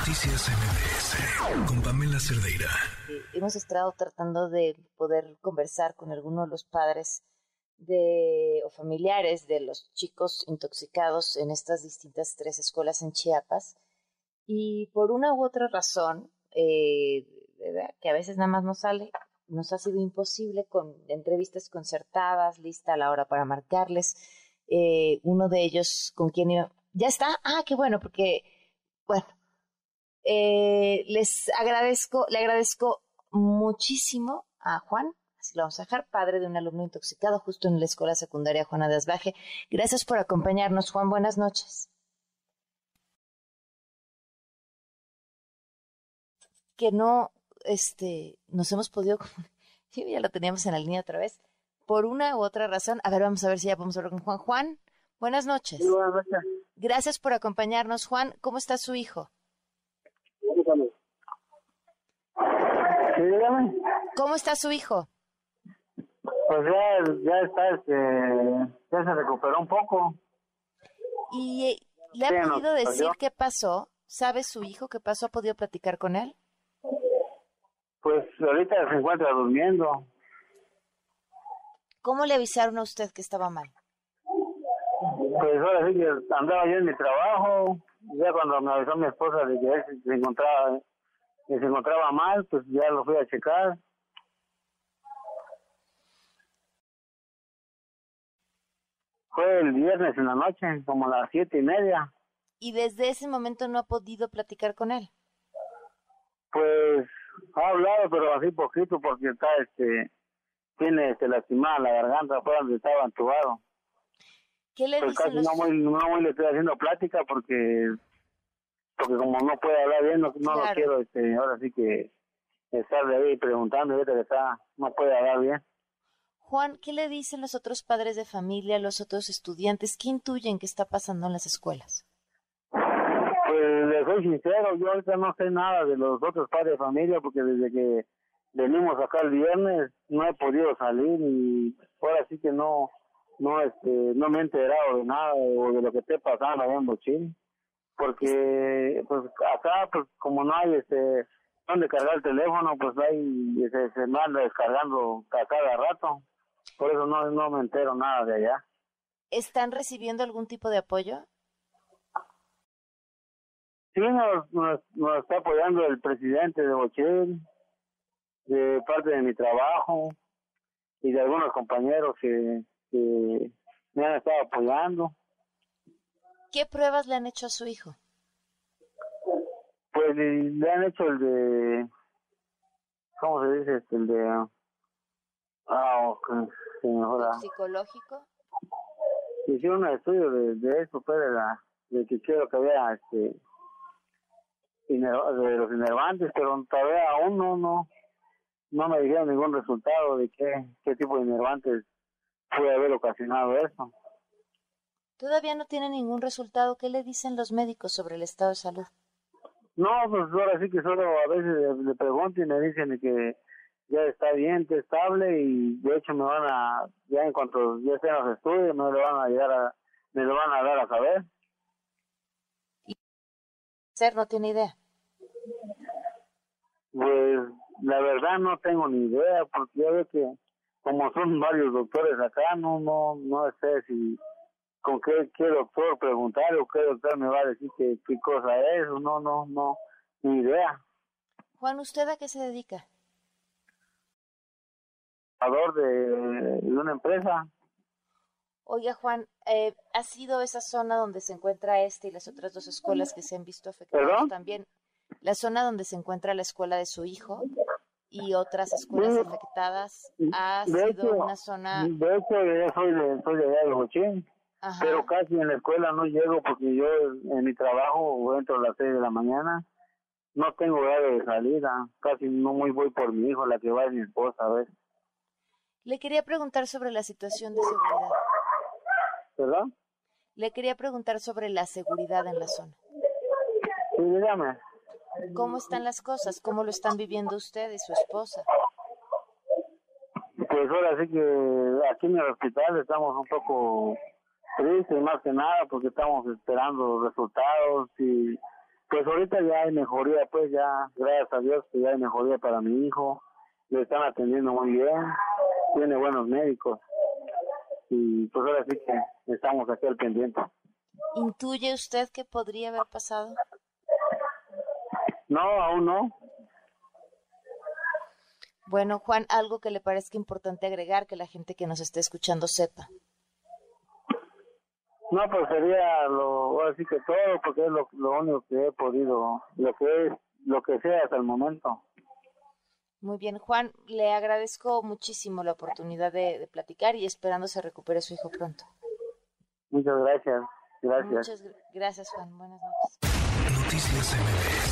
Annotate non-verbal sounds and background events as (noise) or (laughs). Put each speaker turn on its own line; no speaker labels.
Noticias MBS con Pamela Cerdeira.
Hemos estado tratando de poder conversar con algunos de los padres de, o familiares de los chicos intoxicados en estas distintas tres escuelas en Chiapas. Y por una u otra razón, eh, que a veces nada más no sale, nos ha sido imposible con entrevistas concertadas, lista a la hora para marcarles. Eh, uno de ellos con quien iba, ya está, ah, qué bueno, porque, bueno, eh, les agradezco, le agradezco muchísimo a Juan, así lo vamos a dejar, padre de un alumno intoxicado justo en la escuela secundaria Juana de Asbaje. Gracias por acompañarnos, Juan. Buenas noches. Que no, este, nos hemos podido, (laughs) ya lo teníamos en la línea otra vez, por una u otra razón. A ver, vamos a ver si ya podemos hablar con Juan. Juan, buenas noches.
buenas noches.
Gracias por acompañarnos, Juan. ¿Cómo está su hijo? ¿Cómo está su hijo?
Pues ya, ya está, este, ya se recuperó un poco.
¿Y eh, le ha podido decir qué pasó? ¿Sabe su hijo qué pasó? ¿Ha podido platicar con él?
Pues ahorita se encuentra durmiendo.
¿Cómo le avisaron a usted que estaba mal?
Pues ahora sí que andaba yo en mi trabajo, ya cuando me avisó mi esposa de que él se encontraba que se encontraba mal, pues ya lo fui a checar. Fue el viernes en la noche, como a las siete y media.
¿Y desde ese momento no ha podido platicar con él?
Pues ha hablado, pero así poquito, porque está, este, tiene este, lastimada la garganta, fue donde estaba entubado.
¿Qué le
pues
dicen
casi no muy, no muy le estoy haciendo plática porque porque como no puede hablar bien, no, no lo quiero, este, ahora sí que estar de ahí preguntando, ahorita que está, no puede hablar bien.
Juan, ¿qué le dicen los otros padres de familia, los otros estudiantes? ¿Qué intuyen que está pasando en las escuelas?
Pues le soy sincero, yo ahorita no sé nada de los otros padres de familia porque desde que venimos acá el viernes no he podido salir y ahora sí que no no este no me he enterado de nada o de lo que esté pasando allá en Bochín porque pues acá pues como no hay este donde cargar el teléfono pues ahí se, se anda descargando a cada rato. Por eso no no me entero nada de allá.
Están recibiendo algún tipo de apoyo
sí nos nos, está apoyando el presidente de Bochel de parte de mi trabajo y de algunos compañeros que, que me han estado apoyando
¿Qué pruebas le han hecho a su hijo?
Pues le, han hecho el de, ¿cómo se dice? Este, el de, ah, okay, se mejora.
¿Psicológico?
Hicieron un estudio de, de eso, pues, de, la, de que quiero que vea, este, de los inervantes, pero todavía aún no, no, no me dijeron ningún resultado de qué, qué tipo de inervantes puede haber ocasionado eso.
Todavía no tiene ningún resultado. ¿Qué le dicen los médicos sobre el estado de salud?
No, pues ahora sí que solo a veces le, pregunto y me dicen que ya está bien, está estable y de hecho me van a, ya en cuanto ya estén los estudios, me lo van a llegar a, me lo van a dar a saber.
¿Y ser no tiene idea?
Pues la verdad no tengo ni idea porque ya veo que como son varios doctores acá, no, no, no sé si con qué, qué doctor preguntar o qué doctor me va a decir qué, qué cosa es, no, no, no, ni idea.
Juan, ¿usted a qué se dedica?
De, de una empresa.
Oiga, Juan, eh, ¿ha sido esa zona donde se encuentra este y las otras dos escuelas que se han visto afectadas también? La zona donde se encuentra la escuela de su hijo y otras escuelas afectadas ha sido una zona...
De hecho, yo soy de, soy de allá de pero casi en la escuela no llego porque yo en mi trabajo entro a las seis de la mañana, no tengo horario de salida, casi no muy voy por mi hijo, la que va es mi esposa, a ver.
Le quería preguntar sobre la situación de seguridad.
¿Verdad?
Le quería preguntar sobre la seguridad en la zona.
Sí, dígame.
¿Cómo están las cosas? ¿Cómo lo están viviendo usted y su esposa?
Pues ahora sí que aquí en el hospital estamos un poco triste más que nada porque estamos esperando resultados y pues pues ahorita ya hay mejoría, pues ya, gracias a Dios que ya hay mejoría para mi hijo, le están atendiendo muy bien, tiene buenos médicos y pues ahora sí que estamos aquí al pendiente.
¿Intuye usted que podría haber pasado?
No, aún no.
Bueno, Juan, algo que le parezca importante agregar que la gente que nos esté escuchando sepa.
No, pues sería lo, así que todo, porque es lo, lo único que he podido, lo que es, lo que sea hasta el momento.
Muy bien, Juan, le agradezco muchísimo la oportunidad de, platicar y esperando se recupere su hijo pronto.
Muchas gracias. Gracias.
Muchas gracias, Juan. Buenas noches.
Noticias MBS